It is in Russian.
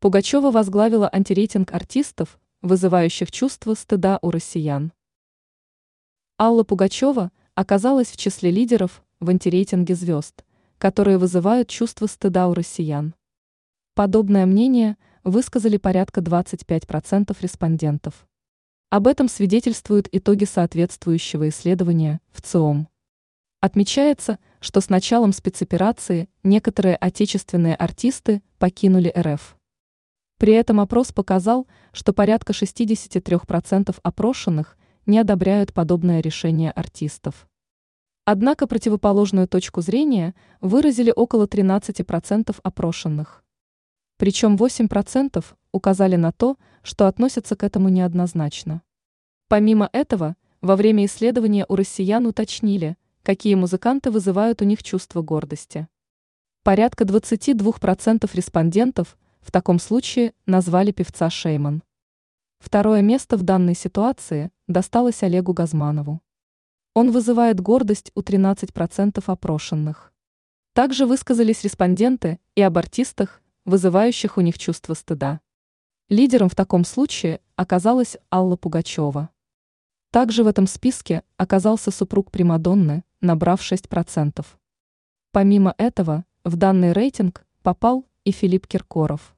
Пугачева возглавила антирейтинг артистов, вызывающих чувство стыда у россиян. Алла Пугачева оказалась в числе лидеров в антирейтинге звезд, которые вызывают чувство стыда у россиян. Подобное мнение высказали порядка 25% респондентов. Об этом свидетельствуют итоги соответствующего исследования в ЦИОМ. Отмечается, что с началом спецоперации некоторые отечественные артисты покинули РФ. При этом опрос показал, что порядка 63% опрошенных не одобряют подобное решение артистов. Однако противоположную точку зрения выразили около 13% опрошенных. Причем 8% указали на то, что относятся к этому неоднозначно. Помимо этого, во время исследования у россиян уточнили, какие музыканты вызывают у них чувство гордости. Порядка 22% респондентов – в таком случае назвали певца Шейман. Второе место в данной ситуации досталось Олегу Газманову. Он вызывает гордость у 13% опрошенных. Также высказались респонденты и об артистах, вызывающих у них чувство стыда. Лидером в таком случае оказалась Алла Пугачева. Также в этом списке оказался супруг Примадонны, набрав 6%. Помимо этого, в данный рейтинг попал и Филипп Киркоров.